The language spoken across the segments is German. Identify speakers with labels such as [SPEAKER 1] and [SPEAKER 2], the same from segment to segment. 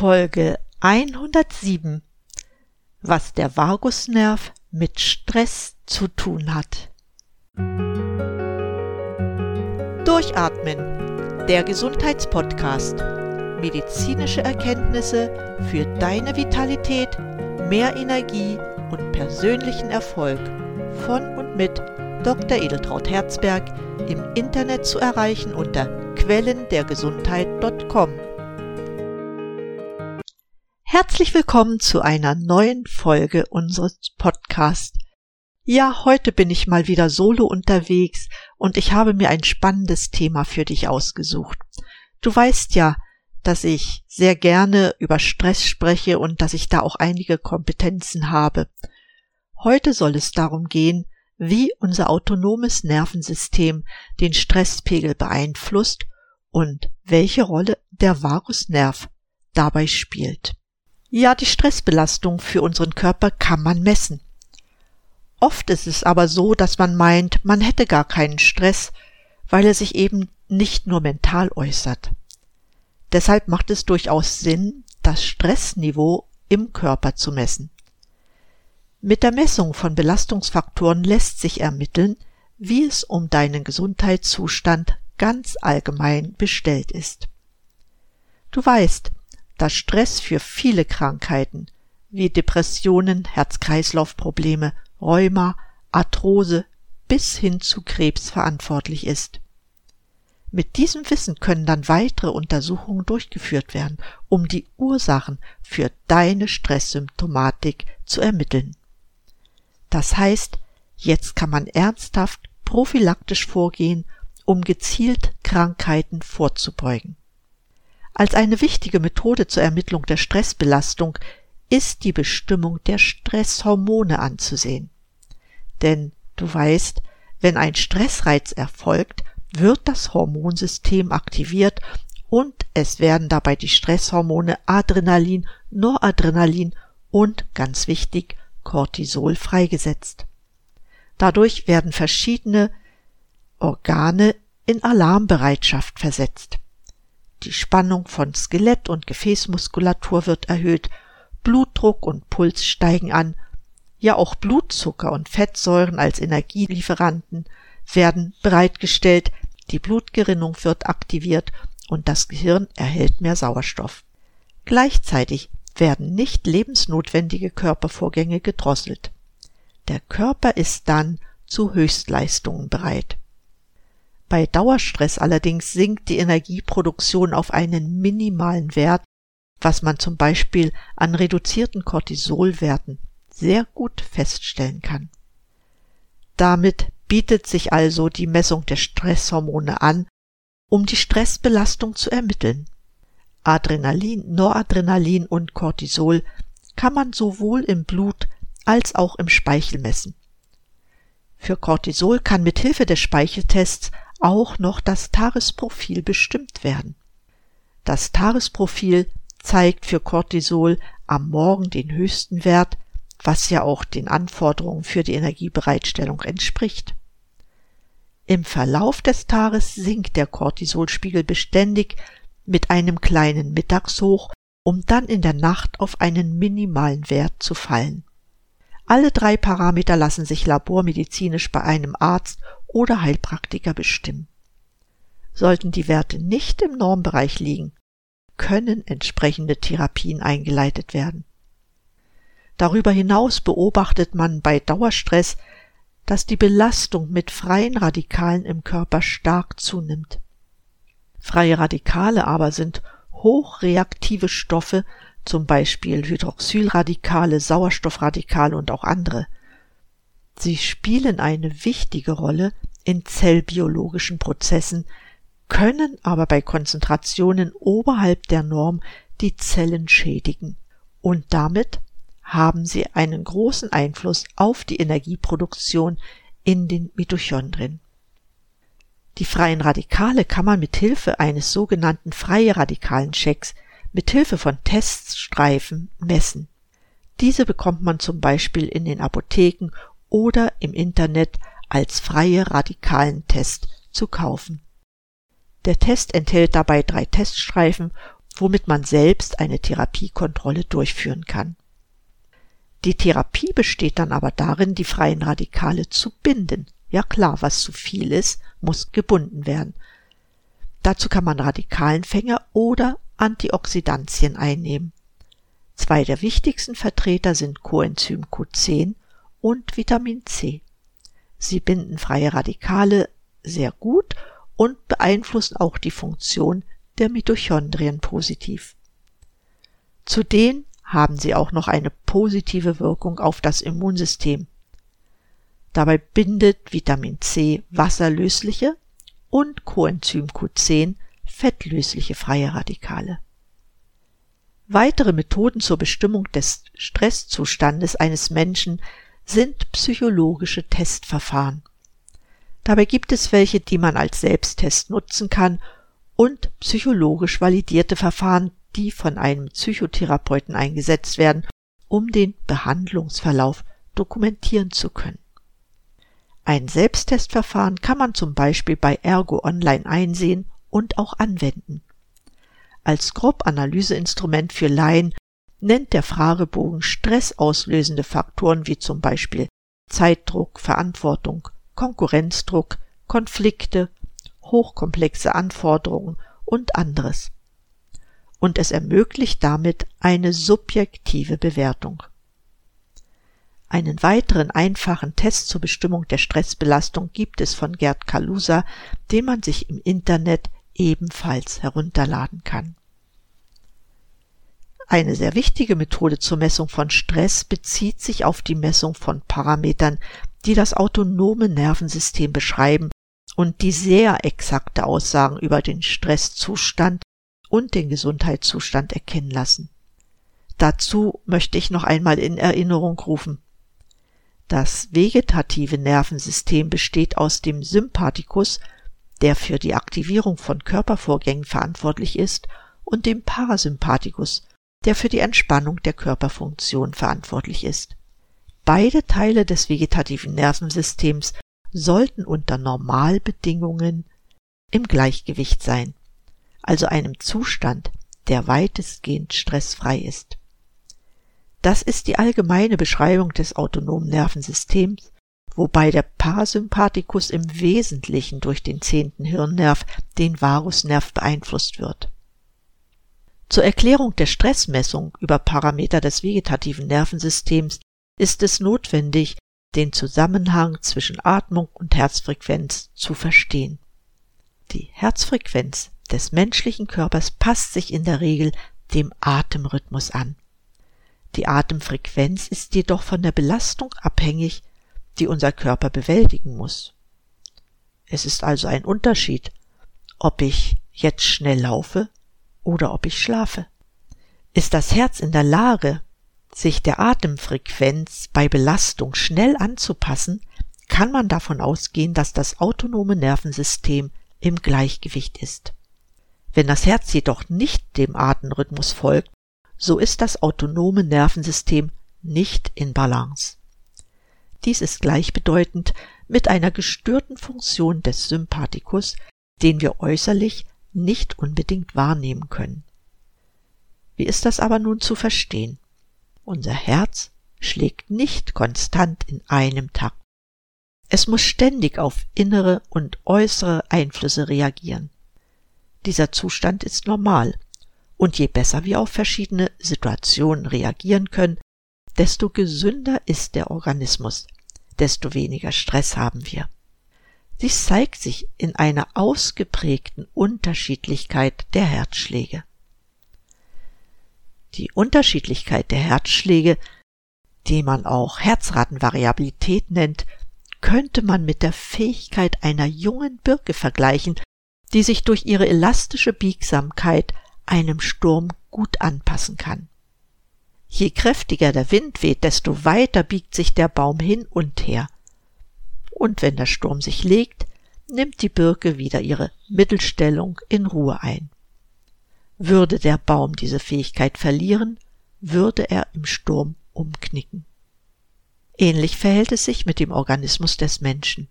[SPEAKER 1] Folge 107 Was der Vagusnerv mit Stress zu tun hat. Durchatmen, der Gesundheitspodcast. Medizinische Erkenntnisse für deine Vitalität, mehr Energie und persönlichen Erfolg von und mit Dr. Edeltraut Herzberg im Internet zu erreichen unter quellendergesundheit.com. Herzlich willkommen zu einer neuen Folge unseres Podcasts. Ja, heute bin ich mal wieder solo unterwegs und ich habe mir ein spannendes Thema für dich ausgesucht. Du weißt ja, dass ich sehr gerne über Stress spreche und dass ich da auch einige Kompetenzen habe. Heute soll es darum gehen, wie unser autonomes Nervensystem den Stresspegel beeinflusst und welche Rolle der Vagusnerv dabei spielt. Ja, die Stressbelastung für unseren Körper kann man messen. Oft ist es aber so, dass man meint, man hätte gar keinen Stress, weil er sich eben nicht nur mental äußert. Deshalb macht es durchaus Sinn, das Stressniveau im Körper zu messen. Mit der Messung von Belastungsfaktoren lässt sich ermitteln, wie es um deinen Gesundheitszustand ganz allgemein bestellt ist. Du weißt, dass Stress für viele Krankheiten wie Depressionen, Herz-Kreislauf-Probleme, Rheuma, Arthrose bis hin zu Krebs verantwortlich ist. Mit diesem Wissen können dann weitere Untersuchungen durchgeführt werden, um die Ursachen für deine Stresssymptomatik zu ermitteln. Das heißt, jetzt kann man ernsthaft prophylaktisch vorgehen, um gezielt Krankheiten vorzubeugen. Als eine wichtige Methode zur Ermittlung der Stressbelastung ist die Bestimmung der Stresshormone anzusehen. Denn du weißt, wenn ein Stressreiz erfolgt, wird das Hormonsystem aktiviert und es werden dabei die Stresshormone Adrenalin, Noradrenalin und ganz wichtig Cortisol freigesetzt. Dadurch werden verschiedene Organe in Alarmbereitschaft versetzt. Die Spannung von Skelett und Gefäßmuskulatur wird erhöht, Blutdruck und Puls steigen an, ja auch Blutzucker und Fettsäuren als Energielieferanten werden bereitgestellt, die Blutgerinnung wird aktiviert und das Gehirn erhält mehr Sauerstoff. Gleichzeitig werden nicht lebensnotwendige Körpervorgänge gedrosselt. Der Körper ist dann zu Höchstleistungen bereit. Bei Dauerstress allerdings sinkt die Energieproduktion auf einen minimalen Wert, was man zum Beispiel an reduzierten Cortisolwerten sehr gut feststellen kann. Damit bietet sich also die Messung der Stresshormone an, um die Stressbelastung zu ermitteln. Adrenalin, Noradrenalin und Cortisol kann man sowohl im Blut als auch im Speichel messen. Für Cortisol kann mit Hilfe des Speicheltests auch noch das Tagesprofil bestimmt werden. Das Tagesprofil zeigt für Cortisol am Morgen den höchsten Wert, was ja auch den Anforderungen für die Energiebereitstellung entspricht. Im Verlauf des Tages sinkt der Cortisolspiegel beständig mit einem kleinen Mittagshoch, um dann in der Nacht auf einen minimalen Wert zu fallen. Alle drei Parameter lassen sich labormedizinisch bei einem Arzt oder Heilpraktiker bestimmen. Sollten die Werte nicht im Normbereich liegen, können entsprechende Therapien eingeleitet werden. Darüber hinaus beobachtet man bei Dauerstress, dass die Belastung mit freien Radikalen im Körper stark zunimmt. Freie Radikale aber sind hochreaktive Stoffe, zum Beispiel Hydroxylradikale, Sauerstoffradikale und auch andere. Sie spielen eine wichtige Rolle in zellbiologischen Prozessen, können aber bei Konzentrationen oberhalb der Norm die Zellen schädigen und damit haben sie einen großen Einfluss auf die Energieproduktion in den Mitochondrien. Die freien Radikale kann man mit Hilfe eines sogenannten freie Radikalenchecks mit Hilfe von Teststreifen messen. Diese bekommt man zum Beispiel in den Apotheken oder im Internet als freie Radikalentest zu kaufen. Der Test enthält dabei drei Teststreifen, womit man selbst eine Therapiekontrolle durchführen kann. Die Therapie besteht dann aber darin, die freien Radikale zu binden. Ja klar, was zu viel ist, muss gebunden werden. Dazu kann man Radikalenfänger oder Antioxidantien einnehmen. Zwei der wichtigsten Vertreter sind Coenzym Q10 und Vitamin C. Sie binden freie Radikale sehr gut und beeinflussen auch die Funktion der Mitochondrien positiv. Zudem haben sie auch noch eine positive Wirkung auf das Immunsystem. Dabei bindet Vitamin C wasserlösliche und Coenzym Q10 fettlösliche freie Radikale. Weitere Methoden zur Bestimmung des Stresszustandes eines Menschen sind psychologische Testverfahren. Dabei gibt es welche, die man als Selbsttest nutzen kann und psychologisch validierte Verfahren, die von einem Psychotherapeuten eingesetzt werden, um den Behandlungsverlauf dokumentieren zu können. Ein Selbsttestverfahren kann man zum Beispiel bei Ergo Online einsehen und auch anwenden. Als Grobanalyseinstrument für Laien nennt der Fragebogen stressauslösende Faktoren wie zum Beispiel Zeitdruck, Verantwortung, Konkurrenzdruck, Konflikte, hochkomplexe Anforderungen und anderes. Und es ermöglicht damit eine subjektive Bewertung. Einen weiteren einfachen Test zur Bestimmung der Stressbelastung gibt es von Gerd Kalusa, den man sich im Internet ebenfalls herunterladen kann. Eine sehr wichtige Methode zur Messung von Stress bezieht sich auf die Messung von Parametern, die das autonome Nervensystem beschreiben und die sehr exakte Aussagen über den Stresszustand und den Gesundheitszustand erkennen lassen. Dazu möchte ich noch einmal in Erinnerung rufen. Das vegetative Nervensystem besteht aus dem Sympathikus, der für die Aktivierung von Körpervorgängen verantwortlich ist, und dem Parasympathikus, der für die Entspannung der Körperfunktion verantwortlich ist. Beide Teile des vegetativen Nervensystems sollten unter Normalbedingungen im Gleichgewicht sein, also einem Zustand, der weitestgehend stressfrei ist. Das ist die allgemeine Beschreibung des autonomen Nervensystems, wobei der Parasympathikus im Wesentlichen durch den zehnten Hirnnerv, den Varusnerv, beeinflusst wird. Zur Erklärung der Stressmessung über Parameter des vegetativen Nervensystems ist es notwendig, den Zusammenhang zwischen Atmung und Herzfrequenz zu verstehen. Die Herzfrequenz des menschlichen Körpers passt sich in der Regel dem Atemrhythmus an. Die Atemfrequenz ist jedoch von der Belastung abhängig, die unser Körper bewältigen muss. Es ist also ein Unterschied, ob ich jetzt schnell laufe oder ob ich schlafe. Ist das Herz in der Lage, sich der Atemfrequenz bei Belastung schnell anzupassen, kann man davon ausgehen, dass das autonome Nervensystem im Gleichgewicht ist. Wenn das Herz jedoch nicht dem Atemrhythmus folgt, so ist das autonome Nervensystem nicht in Balance. Dies ist gleichbedeutend mit einer gestörten Funktion des Sympathikus, den wir äußerlich nicht unbedingt wahrnehmen können. Wie ist das aber nun zu verstehen? Unser Herz schlägt nicht konstant in einem Takt. Es muss ständig auf innere und äußere Einflüsse reagieren. Dieser Zustand ist normal, und je besser wir auf verschiedene Situationen reagieren können, desto gesünder ist der Organismus, desto weniger Stress haben wir. Dies zeigt sich in einer ausgeprägten Unterschiedlichkeit der Herzschläge. Die Unterschiedlichkeit der Herzschläge, die man auch Herzratenvariabilität nennt, könnte man mit der Fähigkeit einer jungen Birke vergleichen, die sich durch ihre elastische Biegsamkeit einem Sturm gut anpassen kann. Je kräftiger der Wind weht, desto weiter biegt sich der Baum hin und her und wenn der Sturm sich legt, nimmt die Birke wieder ihre Mittelstellung in Ruhe ein. Würde der Baum diese Fähigkeit verlieren, würde er im Sturm umknicken. Ähnlich verhält es sich mit dem Organismus des Menschen.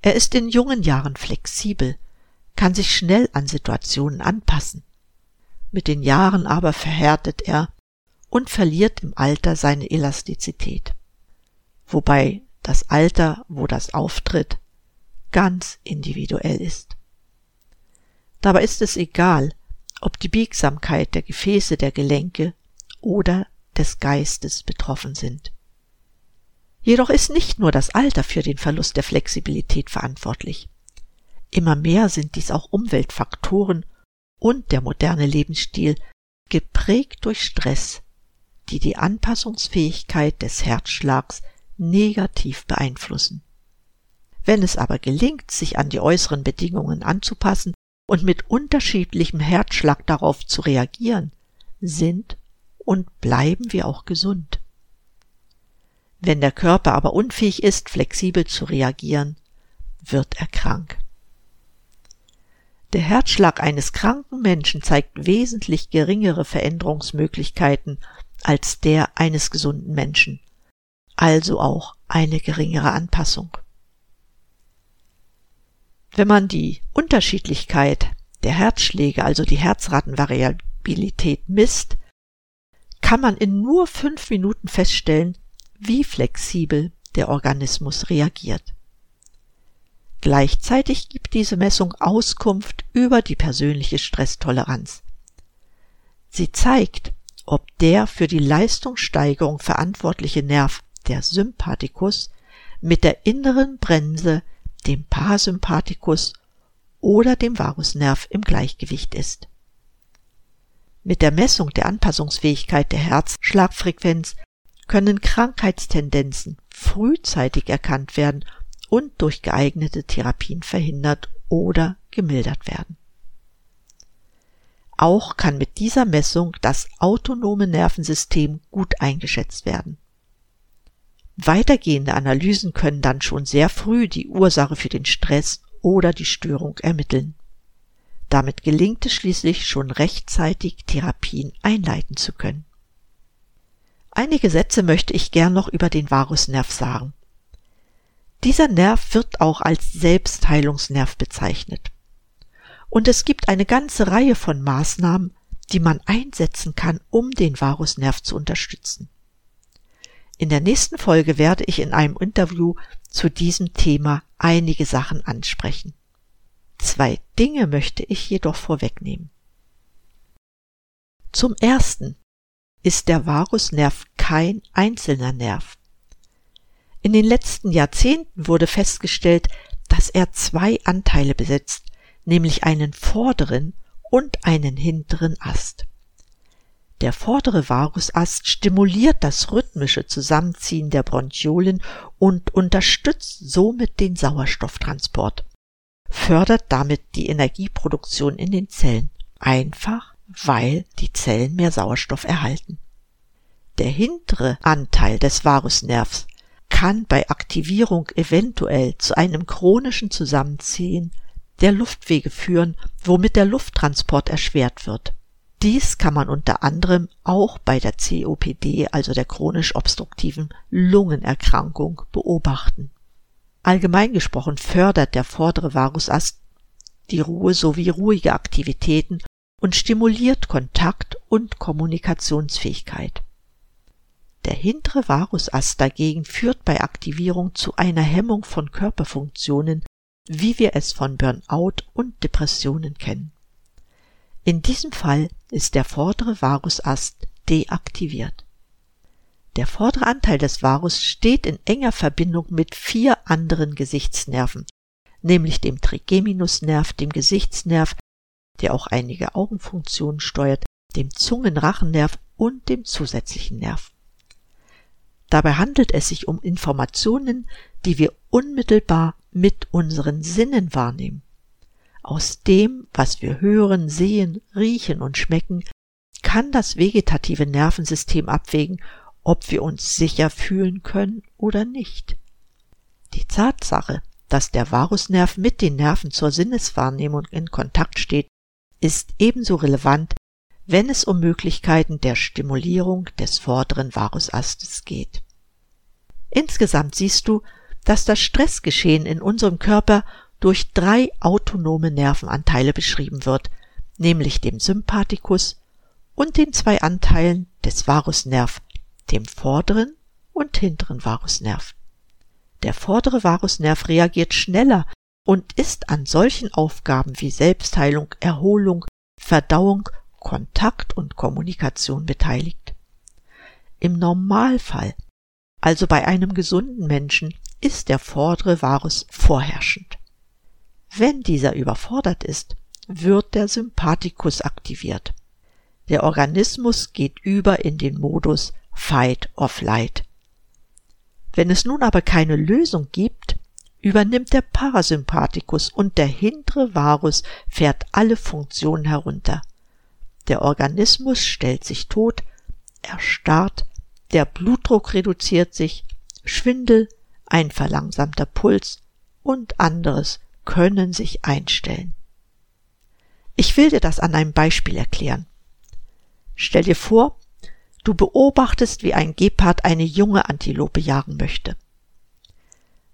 [SPEAKER 1] Er ist in jungen Jahren flexibel, kann sich schnell an Situationen anpassen. mit den Jahren aber verhärtet er und verliert im Alter seine Elastizität. Wobei das Alter, wo das auftritt, ganz individuell ist. Dabei ist es egal, ob die Biegsamkeit der Gefäße der Gelenke oder des Geistes betroffen sind. Jedoch ist nicht nur das Alter für den Verlust der Flexibilität verantwortlich. Immer mehr sind dies auch Umweltfaktoren und der moderne Lebensstil, geprägt durch Stress, die die Anpassungsfähigkeit des Herzschlags negativ beeinflussen. Wenn es aber gelingt, sich an die äußeren Bedingungen anzupassen und mit unterschiedlichem Herzschlag darauf zu reagieren, sind und bleiben wir auch gesund. Wenn der Körper aber unfähig ist, flexibel zu reagieren, wird er krank. Der Herzschlag eines kranken Menschen zeigt wesentlich geringere Veränderungsmöglichkeiten als der eines gesunden Menschen, also auch eine geringere Anpassung. Wenn man die Unterschiedlichkeit der Herzschläge, also die Herzratenvariabilität misst, kann man in nur fünf Minuten feststellen, wie flexibel der Organismus reagiert. Gleichzeitig gibt diese Messung Auskunft über die persönliche Stresstoleranz. Sie zeigt, ob der für die Leistungssteigerung verantwortliche Nerv, der Sympathikus, mit der inneren Bremse, dem Parasympathikus oder dem Vagusnerv im Gleichgewicht ist. Mit der Messung der Anpassungsfähigkeit der Herzschlagfrequenz können Krankheitstendenzen frühzeitig erkannt werden und durch geeignete Therapien verhindert oder gemildert werden. Auch kann mit dieser Messung das autonome Nervensystem gut eingeschätzt werden. Weitergehende Analysen können dann schon sehr früh die Ursache für den Stress oder die Störung ermitteln. Damit gelingt es schließlich schon rechtzeitig Therapien einleiten zu können. Einige Sätze möchte ich gern noch über den Vagusnerv sagen. Dieser Nerv wird auch als Selbstheilungsnerv bezeichnet. Und es gibt eine ganze Reihe von Maßnahmen, die man einsetzen kann, um den Vagusnerv zu unterstützen. In der nächsten Folge werde ich in einem Interview zu diesem Thema einige Sachen ansprechen. Zwei Dinge möchte ich jedoch vorwegnehmen. Zum ersten ist der Vagusnerv kein einzelner Nerv. In den letzten Jahrzehnten wurde festgestellt, dass er zwei Anteile besitzt, nämlich einen vorderen und einen hinteren Ast. Der vordere Vagusast stimuliert das rhythmische Zusammenziehen der Bronchiolen und unterstützt somit den Sauerstofftransport, fördert damit die Energieproduktion in den Zellen, einfach weil die Zellen mehr Sauerstoff erhalten. Der hintere Anteil des Vagusnervs kann bei Aktivierung eventuell zu einem chronischen Zusammenziehen der Luftwege führen, womit der Lufttransport erschwert wird. Dies kann man unter anderem auch bei der COPD, also der chronisch obstruktiven Lungenerkrankung, beobachten. Allgemein gesprochen fördert der vordere Vagusast die Ruhe sowie ruhige Aktivitäten und stimuliert Kontakt- und Kommunikationsfähigkeit. Der hintere Varusast dagegen führt bei Aktivierung zu einer Hemmung von Körperfunktionen, wie wir es von Burnout und Depressionen kennen. In diesem Fall ist der vordere Varusast deaktiviert. Der vordere Anteil des Varus steht in enger Verbindung mit vier anderen Gesichtsnerven, nämlich dem Trigeminusnerv, dem Gesichtsnerv, der auch einige Augenfunktionen steuert, dem Zungenrachennerv und dem zusätzlichen Nerv. Dabei handelt es sich um Informationen, die wir unmittelbar mit unseren Sinnen wahrnehmen. Aus dem, was wir hören, sehen, riechen und schmecken, kann das vegetative Nervensystem abwägen, ob wir uns sicher fühlen können oder nicht. Die Tatsache, dass der Varusnerv mit den Nerven zur Sinneswahrnehmung in Kontakt steht, ist ebenso relevant, wenn es um Möglichkeiten der Stimulierung des vorderen Varusastes geht. Insgesamt siehst du, dass das Stressgeschehen in unserem Körper durch drei autonome Nervenanteile beschrieben wird, nämlich dem Sympathikus und den zwei Anteilen des Varusnerv, dem vorderen und hinteren Varusnerv. Der vordere Varusnerv reagiert schneller und ist an solchen Aufgaben wie Selbstheilung, Erholung, Verdauung, Kontakt und Kommunikation beteiligt. Im Normalfall, also bei einem gesunden Menschen, ist der vordere Varus vorherrschend. Wenn dieser überfordert ist, wird der Sympathikus aktiviert. Der Organismus geht über in den Modus Fight or Flight. Wenn es nun aber keine Lösung gibt, übernimmt der Parasympathikus und der hintere Varus fährt alle Funktionen herunter. Der Organismus stellt sich tot, erstarrt, der Blutdruck reduziert sich, Schwindel, ein verlangsamter Puls und anderes können sich einstellen. Ich will dir das an einem Beispiel erklären. Stell dir vor, du beobachtest, wie ein Gepard eine junge Antilope jagen möchte.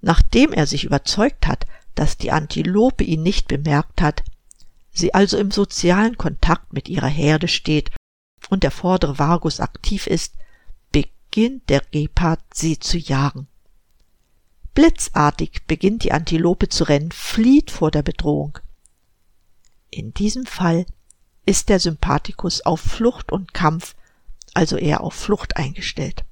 [SPEAKER 1] Nachdem er sich überzeugt hat, dass die Antilope ihn nicht bemerkt hat, sie also im sozialen Kontakt mit ihrer Herde steht und der vordere Vagus aktiv ist, beginnt der Gepard sie zu jagen. Blitzartig beginnt die Antilope zu rennen, flieht vor der Bedrohung. In diesem Fall ist der Sympathikus auf Flucht und Kampf, also eher auf Flucht eingestellt.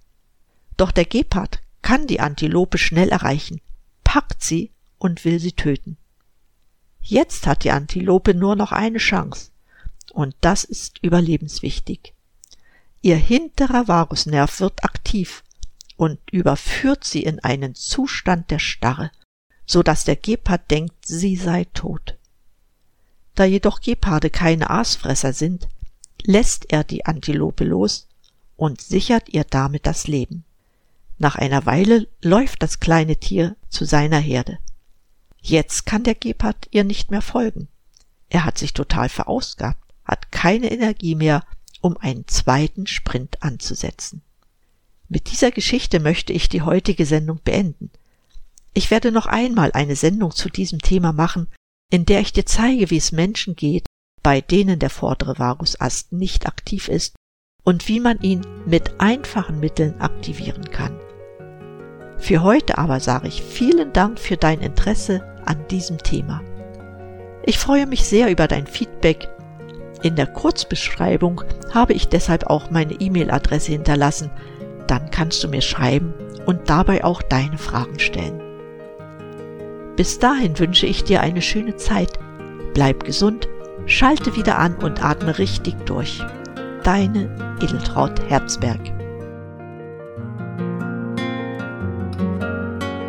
[SPEAKER 1] Doch der Gepard kann die Antilope schnell erreichen, packt sie und will sie töten. Jetzt hat die Antilope nur noch eine Chance, und das ist überlebenswichtig. Ihr hinterer Vagusnerv wird aktiv und überführt sie in einen Zustand der Starre, so dass der Gepard denkt, sie sei tot. Da jedoch Geparde keine Aasfresser sind, lässt er die Antilope los und sichert ihr damit das Leben. Nach einer Weile läuft das kleine Tier zu seiner Herde. Jetzt kann der Gepard ihr nicht mehr folgen. Er hat sich total verausgabt, hat keine Energie mehr, um einen zweiten Sprint anzusetzen. Mit dieser Geschichte möchte ich die heutige Sendung beenden. Ich werde noch einmal eine Sendung zu diesem Thema machen, in der ich dir zeige, wie es Menschen geht, bei denen der vordere Vagusast nicht aktiv ist und wie man ihn mit einfachen Mitteln aktivieren kann. Für heute aber sage ich vielen Dank für dein Interesse an diesem Thema. Ich freue mich sehr über dein Feedback. In der Kurzbeschreibung habe ich deshalb auch meine E-Mail-Adresse hinterlassen, dann kannst du mir schreiben und dabei auch deine Fragen stellen. Bis dahin wünsche ich dir eine schöne Zeit. Bleib gesund, schalte wieder an und atme richtig durch. Deine Edeltraut Herzberg.